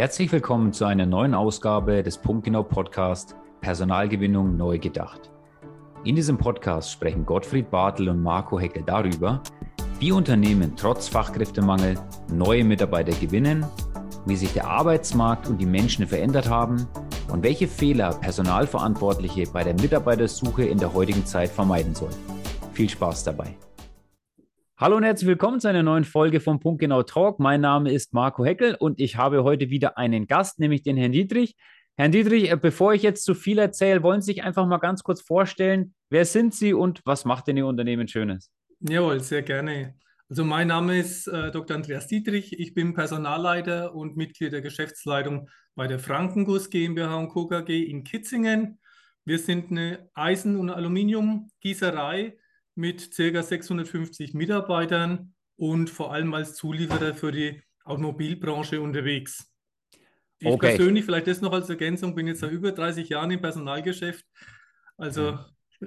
Herzlich willkommen zu einer neuen Ausgabe des Punktgenau Podcast Personalgewinnung neu gedacht. In diesem Podcast sprechen Gottfried Bartel und Marco Heckel darüber, wie Unternehmen trotz Fachkräftemangel neue Mitarbeiter gewinnen, wie sich der Arbeitsmarkt und die Menschen verändert haben und welche Fehler Personalverantwortliche bei der Mitarbeitersuche in der heutigen Zeit vermeiden sollen. Viel Spaß dabei. Hallo und herzlich willkommen zu einer neuen Folge vom Punktgenau Talk. Mein Name ist Marco Heckel und ich habe heute wieder einen Gast, nämlich den Herrn Dietrich. Herrn Dietrich, äh, bevor ich jetzt zu viel erzähle, wollen Sie sich einfach mal ganz kurz vorstellen, wer sind Sie und was macht denn Ihr Unternehmen Schönes? Jawohl, sehr gerne. Also mein Name ist äh, Dr. Andreas Dietrich. Ich bin Personalleiter und Mitglied der Geschäftsleitung bei der Frankenguss GmbH und Co. KG in Kitzingen. Wir sind eine Eisen- und Aluminiumgießerei mit ca. 650 Mitarbeitern und vor allem als Zulieferer für die Automobilbranche unterwegs. Ich okay. persönlich, vielleicht das noch als Ergänzung, bin jetzt seit über 30 Jahren im Personalgeschäft. Also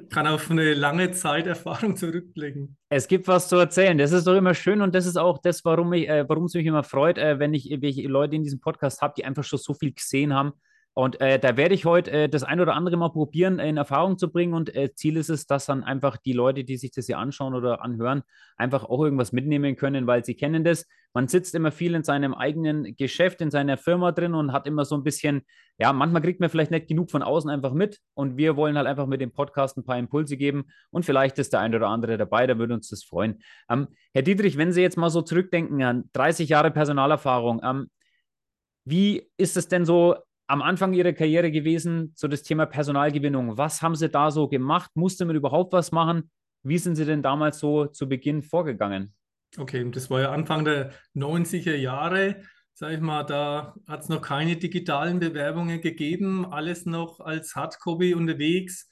kann auf eine lange Zeit Erfahrung zurückblicken. Es gibt was zu erzählen. Das ist doch immer schön und das ist auch das, warum, ich, äh, warum es mich immer freut, äh, wenn ich welche Leute in diesem Podcast habe, die einfach schon so viel gesehen haben und äh, da werde ich heute äh, das ein oder andere mal probieren, äh, in Erfahrung zu bringen. Und äh, Ziel ist es, dass dann einfach die Leute, die sich das hier anschauen oder anhören, einfach auch irgendwas mitnehmen können, weil sie kennen das. Man sitzt immer viel in seinem eigenen Geschäft, in seiner Firma drin und hat immer so ein bisschen, ja, manchmal kriegt man vielleicht nicht genug von außen einfach mit. Und wir wollen halt einfach mit dem Podcast ein paar Impulse geben. Und vielleicht ist der ein oder andere dabei, da würde uns das freuen. Ähm, Herr Dietrich, wenn Sie jetzt mal so zurückdenken an 30 Jahre Personalerfahrung, ähm, wie ist es denn so am Anfang Ihrer Karriere gewesen, so das Thema Personalgewinnung. Was haben Sie da so gemacht? Musste man überhaupt was machen? Wie sind Sie denn damals so zu Beginn vorgegangen? Okay, das war ja Anfang der 90er Jahre. Sag ich mal, da hat es noch keine digitalen Bewerbungen gegeben, alles noch als Hardcopy unterwegs.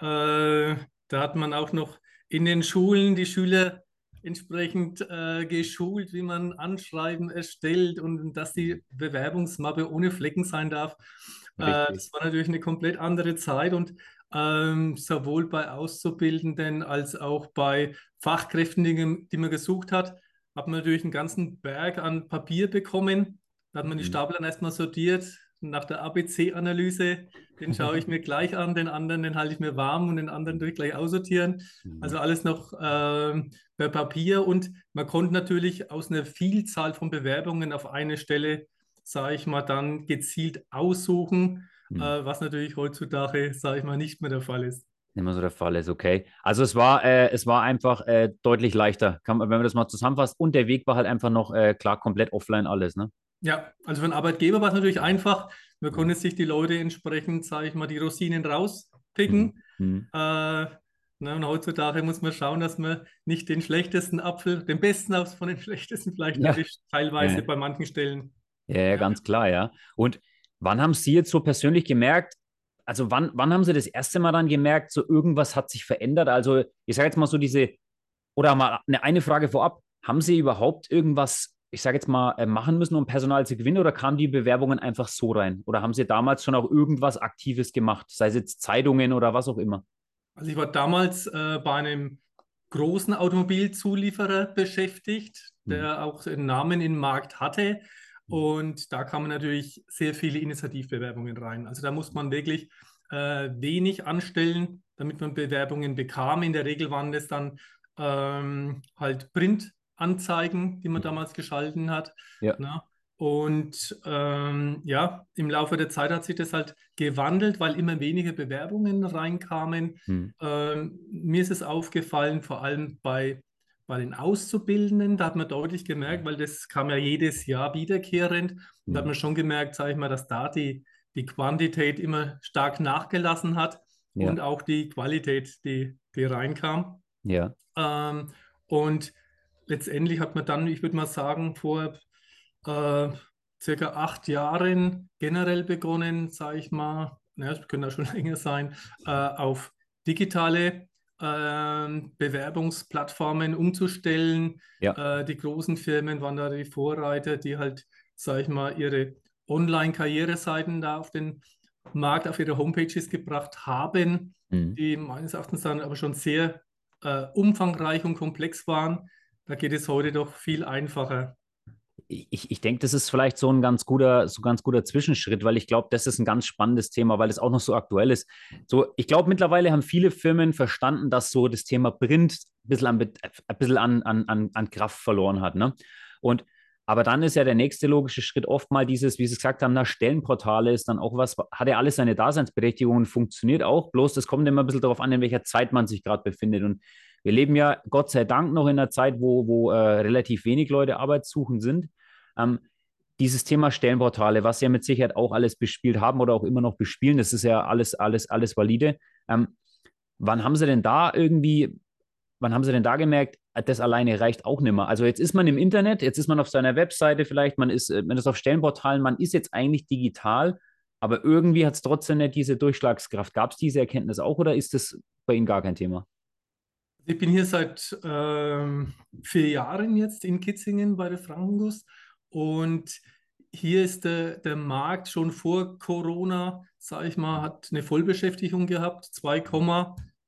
Äh, da hat man auch noch in den Schulen die Schüler entsprechend äh, geschult, wie man Anschreiben erstellt und dass die Bewerbungsmappe ohne Flecken sein darf. Äh, das war natürlich eine komplett andere Zeit und ähm, sowohl bei Auszubildenden als auch bei Fachkräften, die, die, man gesucht hat, hat man natürlich einen ganzen Berg an Papier bekommen. Da hat man die mhm. Stapel dann erstmal sortiert, nach der ABC-Analyse, den schaue ich mir gleich an, den anderen, den halte ich mir warm und den anderen durch gleich aussortieren. Mhm. Also alles noch äh, per Papier und man konnte natürlich aus einer Vielzahl von Bewerbungen auf eine Stelle, sage ich mal, dann gezielt aussuchen, mhm. äh, was natürlich heutzutage, sage ich mal, nicht mehr der Fall ist. Nicht mehr so der Fall ist, okay. Also es war, äh, es war einfach äh, deutlich leichter, Kann, wenn man das mal zusammenfasst. Und der Weg war halt einfach noch äh, klar komplett offline alles, ne? Ja, also für den Arbeitgeber war es natürlich einfach. Man konnte sich die Leute entsprechend, sage ich mal, die Rosinen rauspicken. Mhm. Äh, na, und heutzutage muss man schauen, dass man nicht den schlechtesten Apfel, den besten aus von den schlechtesten vielleicht ja. teilweise ja. bei manchen Stellen. Ja, ja, ganz klar, ja. Und wann haben Sie jetzt so persönlich gemerkt, also wann, wann haben Sie das erste Mal dann gemerkt, so irgendwas hat sich verändert? Also ich sage jetzt mal so diese, oder mal eine, eine Frage vorab, haben Sie überhaupt irgendwas ich sage jetzt mal, äh, machen müssen, um Personal zu gewinnen oder kamen die Bewerbungen einfach so rein? Oder haben Sie damals schon auch irgendwas Aktives gemacht, sei es jetzt Zeitungen oder was auch immer? Also ich war damals äh, bei einem großen Automobilzulieferer beschäftigt, hm. der mhm. auch einen Namen im Markt hatte. Hm. Und da kamen natürlich sehr viele Initiativbewerbungen rein. Also da muss man wirklich äh, wenig anstellen, damit man Bewerbungen bekam. In der Regel waren das dann ähm, halt Print. Anzeigen, die man damals geschalten hat. Ja. Ne? Und ähm, ja, im Laufe der Zeit hat sich das halt gewandelt, weil immer weniger Bewerbungen reinkamen. Hm. Ähm, mir ist es aufgefallen, vor allem bei, bei den Auszubildenden, da hat man deutlich gemerkt, weil das kam ja jedes Jahr wiederkehrend, hm. da hat hm. man schon gemerkt, sage ich mal, dass da die, die Quantität immer stark nachgelassen hat ja. und auch die Qualität, die, die reinkam. Ja. Ähm, und letztendlich hat man dann, ich würde mal sagen, vor äh, circa acht Jahren generell begonnen, sage ich mal, naja, es können ja schon länger sein, äh, auf digitale äh, Bewerbungsplattformen umzustellen. Ja. Äh, die großen Firmen waren da die Vorreiter, die halt, sage ich mal, ihre Online-Karriereseiten da auf den Markt, auf ihre Homepages gebracht haben, mhm. die meines Erachtens dann aber schon sehr äh, umfangreich und komplex waren. Da geht es heute doch viel einfacher. ich, ich denke, das ist vielleicht so ein ganz guter, so ganz guter Zwischenschritt, weil ich glaube, das ist ein ganz spannendes Thema, weil es auch noch so aktuell ist. So, ich glaube, mittlerweile haben viele Firmen verstanden, dass so das Thema Print ein bisschen an, ein bisschen an, an, an Kraft verloren hat. Ne? Und aber dann ist ja der nächste logische Schritt oft mal dieses, wie Sie gesagt haben, na, Stellenportale ist dann auch was, hat ja alles seine Daseinsberechtigung und funktioniert auch. Bloß das kommt immer ein bisschen darauf an, in welcher Zeit man sich gerade befindet. Und wir leben ja Gott sei Dank noch in einer Zeit, wo, wo äh, relativ wenig Leute arbeitssuchend sind. Ähm, dieses Thema Stellenportale, was ja mit Sicherheit auch alles bespielt haben oder auch immer noch bespielen, das ist ja alles, alles, alles valide. Ähm, wann haben Sie denn da irgendwie, wann haben Sie denn da gemerkt, das alleine reicht auch nicht mehr? Also jetzt ist man im Internet, jetzt ist man auf seiner Webseite vielleicht, man ist, man ist auf Stellenportalen, man ist jetzt eigentlich digital, aber irgendwie hat es trotzdem nicht diese Durchschlagskraft. Gab es diese Erkenntnis auch oder ist das bei Ihnen gar kein Thema? Ich bin hier seit ähm, vier Jahren jetzt in Kitzingen bei der Frankenguss und hier ist der, der Markt schon vor Corona, sage ich mal, hat eine Vollbeschäftigung gehabt, 2, äh,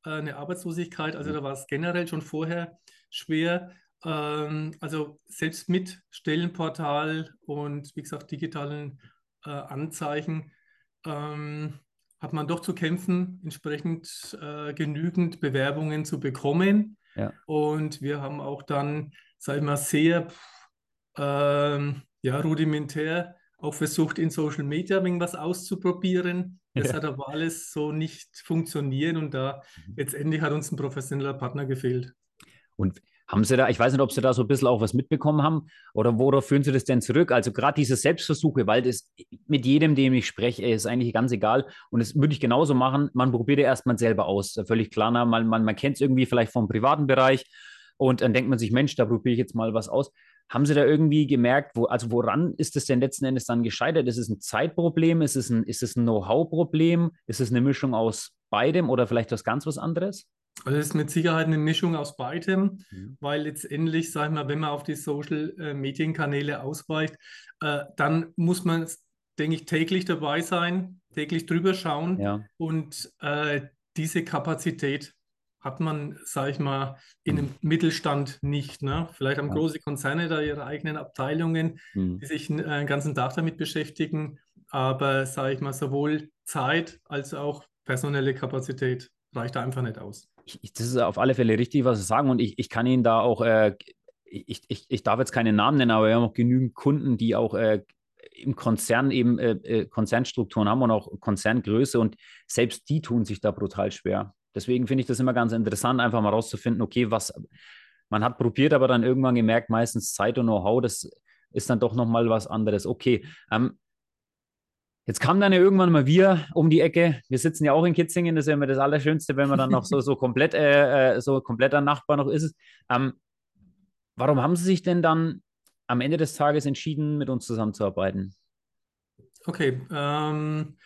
eine Arbeitslosigkeit. Also da war es generell schon vorher schwer. Ähm, also selbst mit Stellenportal und wie gesagt digitalen äh, Anzeichen ähm, hat man doch zu kämpfen, entsprechend äh, genügend Bewerbungen zu bekommen. Ja. Und wir haben auch dann, sage ich mal, sehr ähm, ja, rudimentär auch versucht, in Social Media irgendwas auszuprobieren. Das ja. hat aber alles so nicht funktioniert und da mhm. letztendlich hat uns ein professioneller Partner gefehlt. Und haben Sie da, ich weiß nicht, ob Sie da so ein bisschen auch was mitbekommen haben oder worauf führen Sie das denn zurück? Also gerade diese Selbstversuche, weil das mit jedem, dem ich spreche, ist eigentlich ganz egal. Und das würde ich genauso machen. Man probiert ja erstmal selber aus. Völlig klar, man, man, man kennt es irgendwie vielleicht vom privaten Bereich und dann denkt man sich, Mensch, da probiere ich jetzt mal was aus. Haben Sie da irgendwie gemerkt, wo, also woran ist es denn letzten Endes dann gescheitert? Ist es ein Zeitproblem? Ist es ein, ein Know-how-Problem? Ist es eine Mischung aus beidem oder vielleicht was ganz was anderes? Also es ist mit Sicherheit eine Mischung aus beidem, mhm. weil letztendlich, sag ich mal, wenn man auf die Social-Medien-Kanäle äh, ausweicht, äh, dann muss man, denke ich, täglich dabei sein, täglich drüber schauen ja. und äh, diese Kapazität hat man, sage ich mal, in einem mhm. Mittelstand nicht. Ne? Vielleicht haben ja. große Konzerne da ihre eigenen Abteilungen, mhm. die sich den äh, ganzen Tag damit beschäftigen, aber, sage ich mal, sowohl Zeit als auch personelle Kapazität reicht da einfach nicht aus ich, das ist auf alle Fälle richtig, was Sie sagen. Und ich, ich kann Ihnen da auch, äh, ich, ich, ich darf jetzt keine Namen nennen, aber wir haben auch genügend Kunden, die auch äh, im Konzern eben äh, äh, Konzernstrukturen haben und auch Konzerngröße und selbst die tun sich da brutal schwer. Deswegen finde ich das immer ganz interessant, einfach mal rauszufinden, okay, was man hat probiert, aber dann irgendwann gemerkt, meistens Zeit und Know-how, das ist dann doch nochmal was anderes. Okay, ähm, Jetzt kam dann ja irgendwann mal wir um die Ecke. Wir sitzen ja auch in Kitzingen, das ist ja immer das Allerschönste, wenn man dann noch so, so komplett, äh, äh, so kompletter Nachbar noch ist. Ähm, warum haben Sie sich denn dann am Ende des Tages entschieden, mit uns zusammenzuarbeiten? Okay, ähm,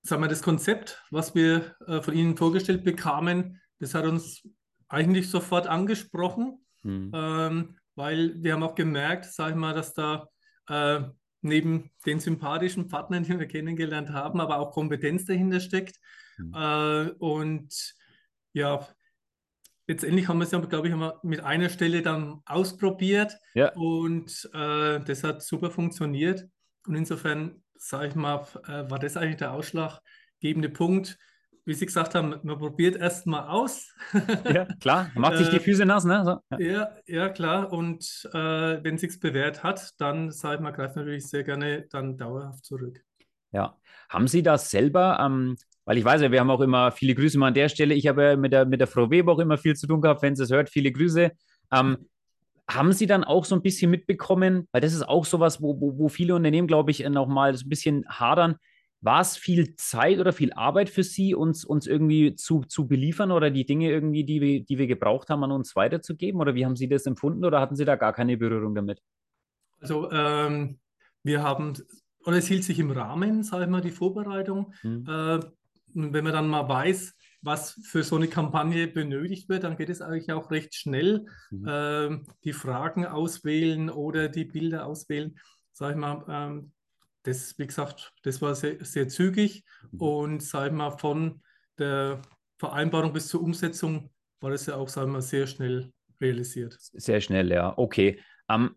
sagen wir, das Konzept, was wir äh, von Ihnen vorgestellt bekamen, das hat uns eigentlich sofort angesprochen, hm. ähm, weil wir haben auch gemerkt, sag ich mal, dass da äh, neben den sympathischen Partnern, die wir kennengelernt haben, aber auch Kompetenz dahinter steckt. Mhm. Äh, und ja, letztendlich haben wir es ja, glaube ich, mit einer Stelle dann ausprobiert ja. und äh, das hat super funktioniert. Und insofern, sage ich mal, äh, war das eigentlich der ausschlaggebende Punkt, wie Sie gesagt haben, man probiert erst mal aus. ja, klar, man macht sich die äh, Füße nass, ne? So, ja. ja. ja, klar. Und äh, wenn es sich bewährt hat, dann, sage ich mal, greift natürlich sehr gerne dann dauerhaft zurück. Ja. Haben Sie das selber, ähm, weil ich weiß ja, wir haben auch immer viele Grüße mal an der Stelle. Ich habe ja mit der, mit der Frau Weber auch immer viel zu tun gehabt, wenn sie es hört, viele Grüße. Ähm, haben Sie dann auch so ein bisschen mitbekommen, weil das ist auch sowas, wo, wo, wo viele Unternehmen, glaube ich, noch mal so ein bisschen hadern, war es viel Zeit oder viel Arbeit für Sie, uns, uns irgendwie zu, zu beliefern oder die Dinge irgendwie, die wir, die wir gebraucht haben, an uns weiterzugeben? Oder wie haben Sie das empfunden oder hatten Sie da gar keine Berührung damit? Also ähm, wir haben, oder es hielt sich im Rahmen, sage ich mal, die Vorbereitung. Hm. Äh, wenn man dann mal weiß, was für so eine Kampagne benötigt wird, dann geht es eigentlich auch recht schnell. Mhm. Ähm, die Fragen auswählen oder die Bilder auswählen, sage ich mal, ähm, das, wie gesagt, das war sehr, sehr zügig mhm. und sag mal, von der Vereinbarung bis zur Umsetzung war das ja auch sag mal, sehr schnell realisiert. Sehr schnell, ja. Okay. Ähm,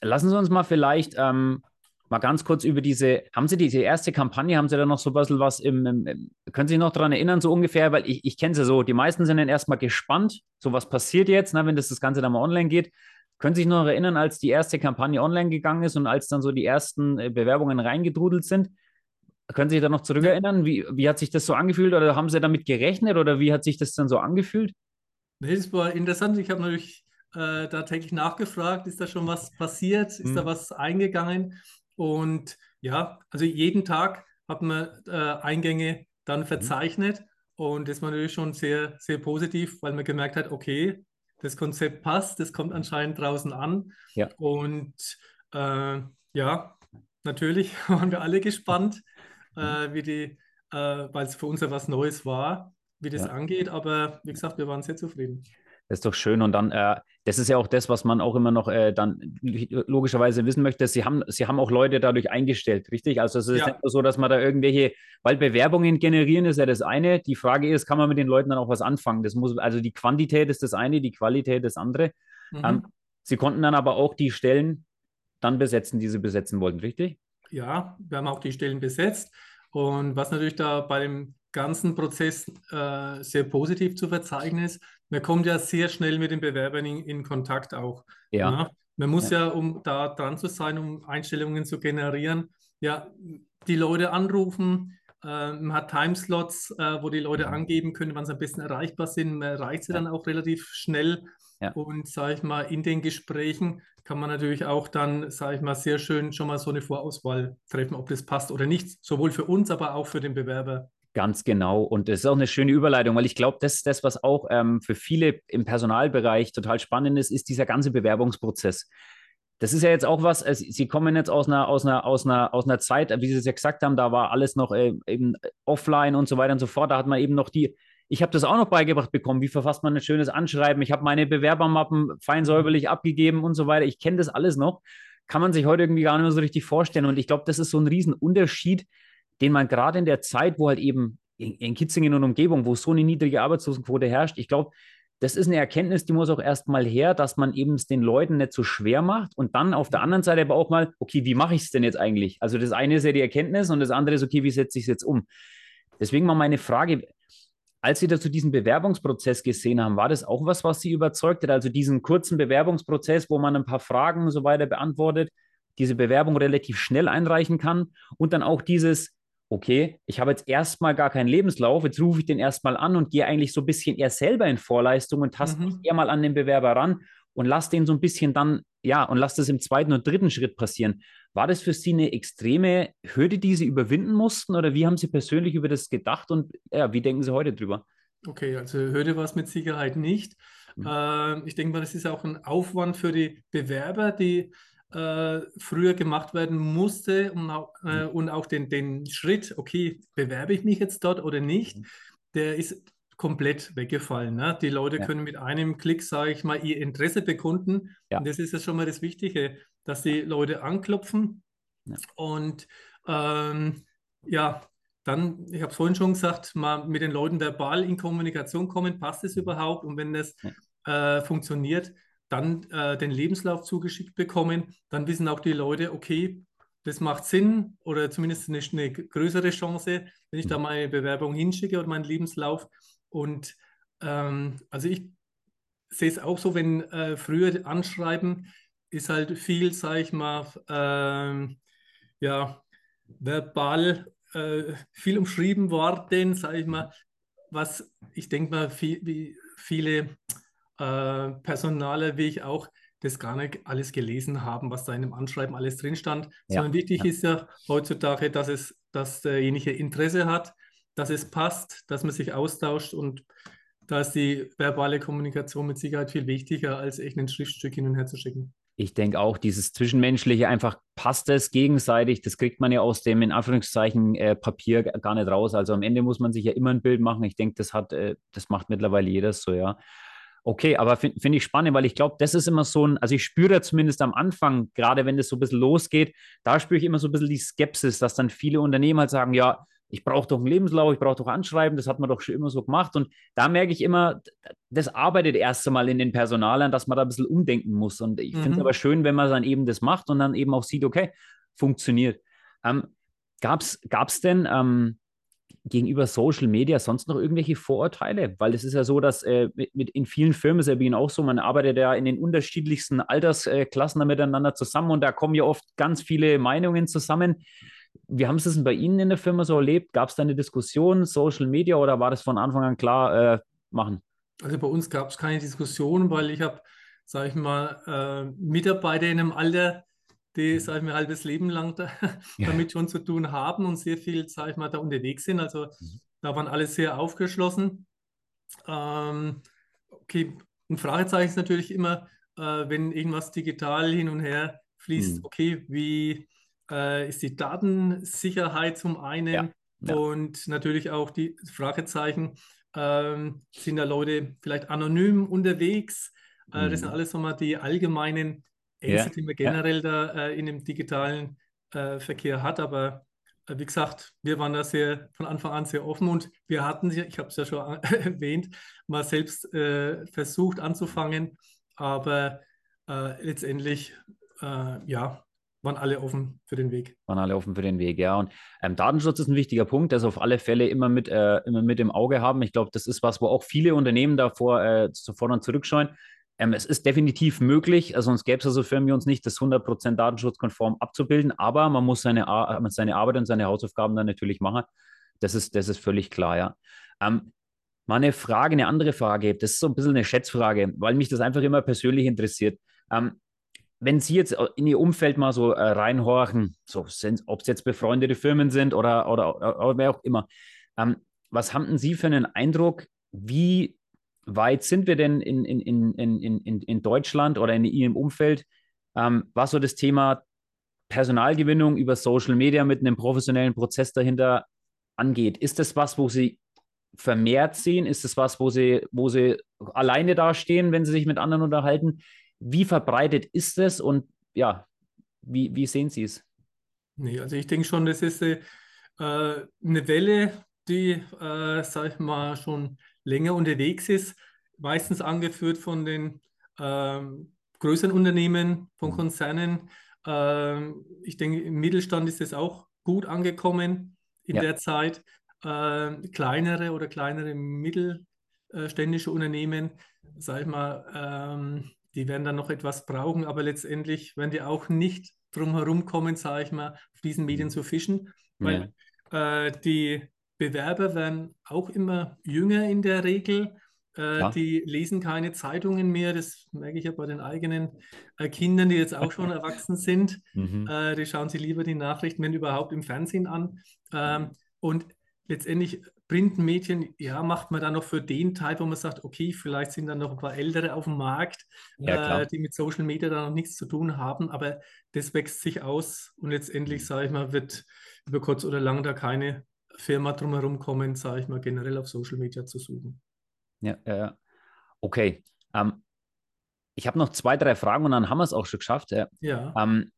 lassen Sie uns mal vielleicht ähm, mal ganz kurz über diese, haben Sie diese erste Kampagne, haben Sie da noch so ein bisschen was im, im können Sie sich noch daran erinnern, so ungefähr, weil ich, ich kenne es ja so, die meisten sind dann erstmal gespannt, so was passiert jetzt, ne, wenn das, das Ganze dann mal online geht. Können Sie sich noch erinnern, als die erste Kampagne online gegangen ist und als dann so die ersten äh, Bewerbungen reingedrudelt sind? Können Sie sich da noch zurückerinnern? Wie, wie hat sich das so angefühlt oder haben Sie damit gerechnet oder wie hat sich das dann so angefühlt? Das war interessant. Ich habe natürlich äh, da täglich nachgefragt, ist da schon was passiert, ist hm. da was eingegangen? Und ja, also jeden Tag hat man äh, Eingänge dann mhm. verzeichnet. Mhm. Und das war natürlich schon sehr, sehr positiv, weil man gemerkt hat, okay, das Konzept passt, das kommt anscheinend draußen an. Ja. Und äh, ja, natürlich waren wir alle gespannt, mhm. äh, wie die, äh, weil es für uns ja was Neues war, wie das ja. angeht. Aber wie gesagt, wir waren sehr zufrieden. Das ist doch schön. Und dann, äh, das ist ja auch das, was man auch immer noch äh, dann logischerweise wissen möchte. Sie haben, Sie haben auch Leute dadurch eingestellt, richtig? Also es ist ja. nicht nur so, dass man da irgendwelche, weil Bewerbungen generieren ist ja das eine. Die Frage ist, kann man mit den Leuten dann auch was anfangen? Das muss, also die Quantität ist das eine, die Qualität das andere. Mhm. Ähm, Sie konnten dann aber auch die Stellen dann besetzen, die Sie besetzen wollten, richtig? Ja, wir haben auch die Stellen besetzt. Und was natürlich da bei dem ganzen Prozess äh, sehr positiv zu verzeichnen ist, man kommt ja sehr schnell mit den Bewerbern in, in Kontakt auch. Ja. ja. Man muss ja. ja, um da dran zu sein, um Einstellungen zu generieren, ja, die Leute anrufen. Äh, man hat Timeslots, äh, wo die Leute angeben können, wann sie am besten erreichbar sind. Man erreicht sie ja. dann auch relativ schnell. Und sage ich mal, in den Gesprächen kann man natürlich auch dann, sage ich mal, sehr schön schon mal so eine Vorauswahl treffen, ob das passt oder nicht. Sowohl für uns, aber auch für den Bewerber. Ganz genau. Und das ist auch eine schöne Überleitung, weil ich glaube, das ist das, was auch ähm, für viele im Personalbereich total spannend ist, ist dieser ganze Bewerbungsprozess. Das ist ja jetzt auch was, also Sie kommen jetzt aus einer, aus, einer, aus, einer, aus einer Zeit, wie Sie es ja gesagt haben, da war alles noch äh, eben offline und so weiter und so fort. Da hat man eben noch die, ich habe das auch noch beigebracht bekommen, wie verfasst man ein schönes Anschreiben. Ich habe meine Bewerbermappen fein säuberlich abgegeben und so weiter. Ich kenne das alles noch. Kann man sich heute irgendwie gar nicht mehr so richtig vorstellen. Und ich glaube, das ist so ein Riesenunterschied, den man gerade in der Zeit, wo halt eben in, in Kitzingen und Umgebung, wo so eine niedrige Arbeitslosenquote herrscht, ich glaube, das ist eine Erkenntnis, die muss auch erstmal her, dass man eben es den Leuten nicht so schwer macht und dann auf der anderen Seite aber auch mal, okay, wie mache ich es denn jetzt eigentlich? Also das eine ist ja die Erkenntnis und das andere ist, okay, wie setze ich es jetzt um? Deswegen mal meine Frage, als Sie da zu diesem Bewerbungsprozess gesehen haben, war das auch was, was Sie überzeugt hat? Also diesen kurzen Bewerbungsprozess, wo man ein paar Fragen und so weiter beantwortet, diese Bewerbung relativ schnell einreichen kann und dann auch dieses, okay, ich habe jetzt erstmal gar keinen Lebenslauf, jetzt rufe ich den erstmal an und gehe eigentlich so ein bisschen eher selber in Vorleistung und taste mhm. mich eher mal an den Bewerber ran und lass den so ein bisschen dann, ja, und lass das im zweiten und dritten Schritt passieren. War das für Sie eine extreme Hürde, die Sie überwinden mussten oder wie haben Sie persönlich über das gedacht und ja, wie denken Sie heute drüber? Okay, also Hürde war es mit Sicherheit nicht. Mhm. Äh, ich denke mal, das ist auch ein Aufwand für die Bewerber, die äh, früher gemacht werden musste und auch, äh, mhm. und auch den, den Schritt, okay, bewerbe ich mich jetzt dort oder nicht, mhm. der ist komplett weggefallen. Ne? Die Leute ja. können mit einem Klick, sage ich mal, ihr Interesse bekunden. Ja. Und das ist ja schon mal das Wichtige, dass die Leute anklopfen ja. und ähm, ja, dann, ich habe es vorhin schon gesagt, mal mit den Leuten verbal in Kommunikation kommen, passt es mhm. überhaupt? Und wenn das äh, funktioniert, dann äh, den Lebenslauf zugeschickt bekommen, dann wissen auch die Leute, okay, das macht Sinn oder zumindest eine, eine größere Chance, wenn ich da mhm. meine Bewerbung hinschicke oder meinen Lebenslauf. Und ähm, also ich sehe es auch so, wenn äh, früher Anschreiben ist halt viel, sage ich mal, äh, ja, verbal äh, viel umschrieben worden, sage ich mal, was ich denke mal, viel, wie viele äh, Personale wie ich auch das gar nicht alles gelesen haben, was da in dem Anschreiben alles drin stand. Ja. Sondern wichtig ja. ist ja heutzutage, dass es, dass derjenige Interesse hat, dass es passt, dass man sich austauscht und da ist die verbale Kommunikation mit Sicherheit viel wichtiger, als echt ein Schriftstück hin und her zu schicken. Ich denke auch, dieses Zwischenmenschliche einfach passt es gegenseitig. Das kriegt man ja aus dem in Anführungszeichen äh, Papier gar nicht raus. Also am Ende muss man sich ja immer ein Bild machen. Ich denke, das hat, äh, das macht mittlerweile jeder so, ja. Okay, aber finde find ich spannend, weil ich glaube, das ist immer so ein, also ich spüre zumindest am Anfang, gerade wenn das so ein bisschen losgeht, da spüre ich immer so ein bisschen die Skepsis, dass dann viele Unternehmen halt sagen, ja, ich brauche doch einen Lebenslauf, ich brauche doch Anschreiben, das hat man doch schon immer so gemacht. Und da merke ich immer, das arbeitet erst einmal in den Personalern, dass man da ein bisschen umdenken muss. Und ich mhm. finde es aber schön, wenn man dann eben das macht und dann eben auch sieht, okay, funktioniert. Ähm, Gab es denn ähm, gegenüber Social Media sonst noch irgendwelche Vorurteile? Weil es ist ja so, dass äh, mit, mit, in vielen Firmen ist ja bei Ihnen auch so, man arbeitet ja in den unterschiedlichsten Altersklassen miteinander zusammen und da kommen ja oft ganz viele Meinungen zusammen. Wie haben Sie es denn bei Ihnen in der Firma so erlebt? Gab es da eine Diskussion, Social Media oder war das von Anfang an klar, äh, machen? Also bei uns gab es keine Diskussion, weil ich habe, sage ich mal, äh, Mitarbeiter in einem Alter, die, sage ich mal, halbes Leben lang da, damit schon zu tun haben und sehr viel, sage ich mal, da unterwegs sind. Also mhm. da waren alle sehr aufgeschlossen. Ähm, okay, ein Fragezeichen ist natürlich immer, äh, wenn irgendwas digital hin und her fließt, mhm. okay, wie äh, ist die Datensicherheit zum einen ja. Ja. und natürlich auch die Fragezeichen, ähm, sind da Leute vielleicht anonym unterwegs? Äh, mhm. Das sind mhm. alles nochmal die allgemeinen Ängste, ja. die man generell da äh, in dem digitalen äh, Verkehr hat. Aber äh, wie gesagt, wir waren da sehr von Anfang an sehr offen und wir hatten, ich habe es ja schon erwähnt, mal selbst äh, versucht anzufangen, aber äh, letztendlich ja, waren alle offen für den Weg. Waren alle offen für den Weg, ja. Und ähm, Datenschutz ist ein wichtiger Punkt, das auf alle Fälle immer mit, äh, immer mit im Auge haben. Ich glaube, das ist was, wo auch viele Unternehmen davor äh, sofort und zurückscheuen. Ähm, es ist definitiv möglich, also sonst gäbe es also Firmen wie uns nicht, das 100% datenschutzkonform abzubilden, aber man muss seine, Ar seine Arbeit und seine Hausaufgaben dann natürlich machen. Das ist, das ist völlig klar, ja. Ähm, mal Frage, eine andere Frage, das ist so ein bisschen eine Schätzfrage, weil mich das einfach immer persönlich interessiert. Ähm, wenn Sie jetzt in Ihr Umfeld mal so äh, reinhorchen, so ob es jetzt befreundete Firmen sind oder, oder, oder wer auch immer, ähm, was haben Sie für einen Eindruck, wie weit sind wir denn in, in, in, in, in, in Deutschland oder in Ihrem Umfeld, ähm, was so das Thema Personalgewinnung über Social Media mit einem professionellen Prozess dahinter angeht? Ist das was, wo Sie vermehrt sehen? Ist das was, wo Sie, wo Sie alleine dastehen, wenn Sie sich mit anderen unterhalten? Wie verbreitet ist es und ja, wie, wie sehen Sie es? Nee, also ich denke schon, das ist äh, eine Welle, die, äh, sag ich mal, schon länger unterwegs ist, meistens angeführt von den ähm, größeren Unternehmen, von mhm. Konzernen. Ähm, ich denke, im Mittelstand ist es auch gut angekommen in ja. der Zeit. Äh, kleinere oder kleinere mittelständische Unternehmen, sag ich mal, ähm, die werden dann noch etwas brauchen, aber letztendlich werden die auch nicht drum herum kommen, sage ich mal, auf diesen Medien mhm. zu fischen, weil ja. äh, die Bewerber werden auch immer jünger in der Regel. Äh, die lesen keine Zeitungen mehr. Das merke ich ja bei den eigenen äh, Kindern, die jetzt auch schon erwachsen sind. Mhm. Äh, die schauen sich lieber die Nachrichten, wenn überhaupt, im Fernsehen an. Ähm, und letztendlich Printmedien, ja, macht man dann noch für den Teil, wo man sagt, okay, vielleicht sind dann noch ein paar Ältere auf dem Markt, ja, die mit Social Media da noch nichts zu tun haben, aber das wächst sich aus und letztendlich, sage ich mal, wird über kurz oder lang da keine Firma drumherum kommen, sage ich mal, generell auf Social Media zu suchen. Ja, ja, okay. Ähm, ich habe noch zwei, drei Fragen und dann haben wir es auch schon geschafft. Ja. ja. Ähm,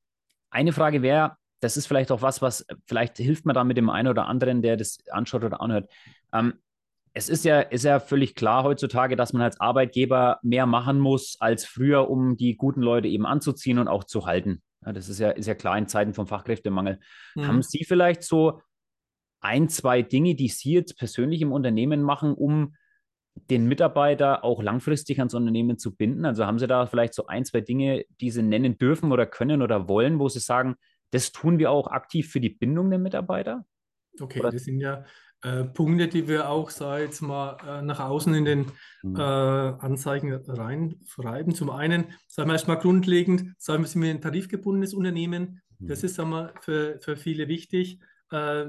eine Frage wäre, das ist vielleicht auch was, was vielleicht hilft mir da mit dem einen oder anderen, der das anschaut oder anhört. Ähm, es ist ja, ist ja völlig klar heutzutage, dass man als Arbeitgeber mehr machen muss als früher, um die guten Leute eben anzuziehen und auch zu halten. Ja, das ist ja, ist ja klar in Zeiten vom Fachkräftemangel. Mhm. Haben Sie vielleicht so ein, zwei Dinge, die Sie jetzt persönlich im Unternehmen machen, um den Mitarbeiter auch langfristig ans Unternehmen zu binden? Also haben Sie da vielleicht so ein, zwei Dinge, die Sie nennen dürfen oder können oder wollen, wo Sie sagen, das tun wir auch aktiv für die Bindung der Mitarbeiter? Okay, Oder? das sind ja äh, Punkte, die wir auch, sag jetzt mal, äh, nach außen in den mhm. äh, Anzeigen reinschreiben. Zum einen, sagen wir erstmal grundlegend, sagen wir, sind wir ein tarifgebundenes Unternehmen. Mhm. Das ist, sagen wir, für, für viele wichtig, äh,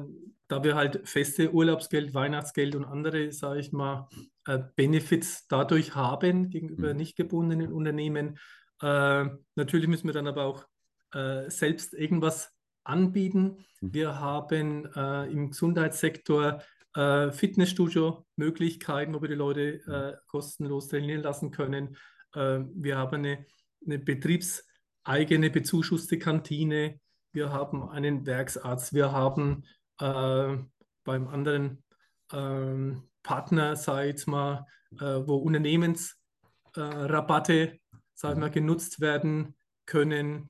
da wir halt feste Urlaubsgeld, Weihnachtsgeld und andere, sage ich mal, äh, Benefits dadurch haben gegenüber mhm. nicht gebundenen Unternehmen. Äh, natürlich müssen wir dann aber auch äh, selbst irgendwas anbieten. Mhm. Wir haben äh, im Gesundheitssektor äh, Fitnessstudio-Möglichkeiten, wo wir die Leute mhm. kostenlos trainieren lassen können. Äh, wir haben eine, eine betriebseigene bezuschusste Kantine. Wir haben einen Werksarzt. Wir haben beim anderen ähm, Partner, sei jetzt mal, äh, wo Unternehmensrabatte, äh, sagen wir, genutzt werden können.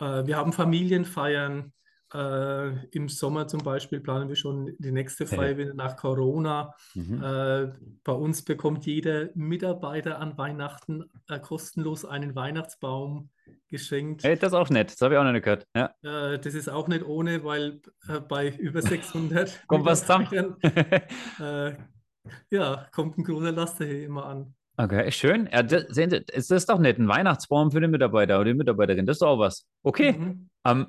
Äh, wir haben Familienfeiern. Äh, Im Sommer zum Beispiel planen wir schon die nächste wieder nach Corona. Mhm. Äh, bei uns bekommt jeder Mitarbeiter an Weihnachten äh, kostenlos einen Weihnachtsbaum geschenkt. Hey, das ist auch nett, das habe ich auch noch nicht gehört. Ja. Äh, das ist auch nicht ohne, weil äh, bei über 600 kommt was zusammen. ja, kommt ein großer Laster hier immer an. Okay, schön. Ja, das, sehen Sie, ist das doch nett, ein Weihnachtsbaum für den Mitarbeiter oder die Mitarbeiterin. Das ist doch auch was. Okay. Mhm. Ähm,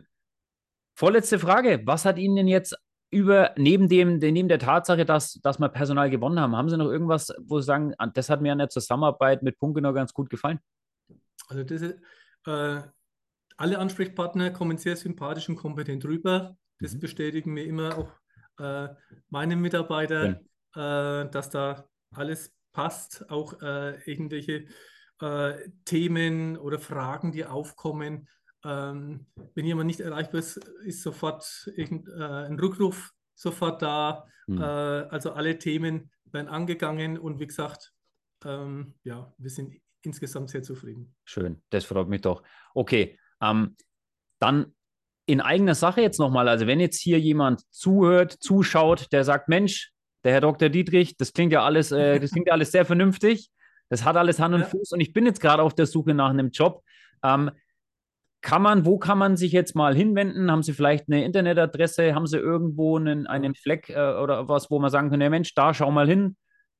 vorletzte Frage. Was hat Ihnen denn jetzt über, neben, dem, neben der Tatsache, dass, dass wir Personal gewonnen haben, haben Sie noch irgendwas, wo Sie sagen, das hat mir an der Zusammenarbeit mit Punkt noch ganz gut gefallen? Also das ist, äh, alle Ansprechpartner kommen sehr sympathisch und kompetent rüber. Das mhm. bestätigen mir immer auch äh, meine Mitarbeiter, ja. äh, dass da alles passt. Auch äh, irgendwelche äh, Themen oder Fragen, die aufkommen. Ähm, wenn jemand nicht erreichbar ist, ist sofort irgend, äh, ein Rückruf sofort da. Mhm. also alle Themen werden angegangen und wie gesagt, ähm, ja, wir sind insgesamt sehr zufrieden. Schön, das freut mich doch. Okay, ähm, dann in eigener Sache jetzt nochmal, also wenn jetzt hier jemand zuhört, zuschaut, der sagt, Mensch, der Herr Dr. Dietrich, das klingt ja alles, äh, das klingt ja alles sehr vernünftig, das hat alles Hand und ja. Fuß und ich bin jetzt gerade auf der Suche nach einem Job. Ähm, kann man, wo kann man sich jetzt mal hinwenden? Haben Sie vielleicht eine Internetadresse? Haben Sie irgendwo einen, einen Fleck äh, oder was, wo man sagen kann, ja Mensch, da schau mal hin,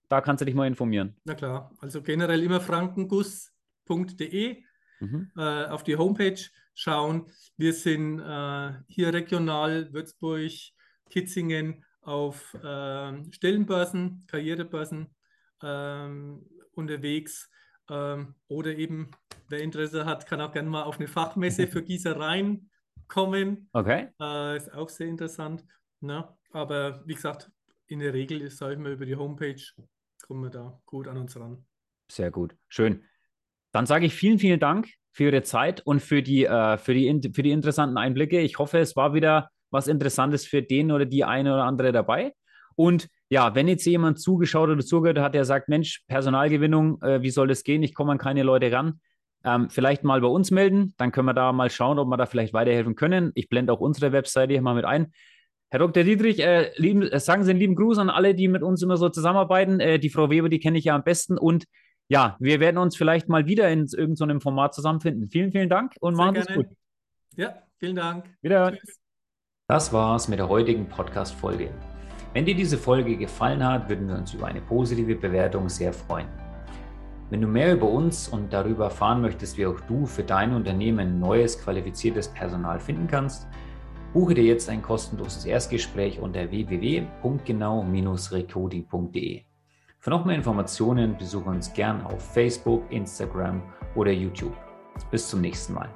da kannst du dich mal informieren. Na klar, also generell immer frankenguss.de mhm. äh, auf die Homepage schauen. Wir sind äh, hier regional, Würzburg, Kitzingen auf äh, Stellenbörsen, Karrierebörsen ähm, unterwegs. Ähm, oder eben, wer Interesse hat, kann auch gerne mal auf eine Fachmesse für Gießereien kommen. Okay. Äh, ist auch sehr interessant. Ne? Aber wie gesagt, in der Regel ist, sage ich mal, über die Homepage kommen wir da gut an uns ran. Sehr gut. Schön. Dann sage ich vielen, vielen Dank für Ihre Zeit und für die, äh, für die, für die interessanten Einblicke. Ich hoffe, es war wieder was Interessantes für den oder die eine oder andere dabei. Und ja, wenn jetzt jemand zugeschaut oder zugehört hat, der sagt, Mensch, Personalgewinnung, äh, wie soll das gehen? Ich komme an keine Leute ran. Ähm, vielleicht mal bei uns melden, dann können wir da mal schauen, ob wir da vielleicht weiterhelfen können. Ich blende auch unsere Webseite hier mal mit ein. Herr Dr. Dietrich, äh, lieben, äh, sagen Sie einen lieben Gruß an alle, die mit uns immer so zusammenarbeiten. Äh, die Frau Weber, die kenne ich ja am besten. Und ja, wir werden uns vielleicht mal wieder in irgendeinem Format zusammenfinden. Vielen, vielen Dank und Sehr machen Sie es gut. Ja, vielen Dank. Wieder. Das war's mit der heutigen Podcast-Folge. Wenn dir diese Folge gefallen hat, würden wir uns über eine positive Bewertung sehr freuen. Wenn du mehr über uns und darüber erfahren möchtest, wie auch du für dein Unternehmen neues qualifiziertes Personal finden kannst, buche dir jetzt ein kostenloses Erstgespräch unter www.genau-recoding.de. Für noch mehr Informationen besuche uns gern auf Facebook, Instagram oder YouTube. Bis zum nächsten Mal.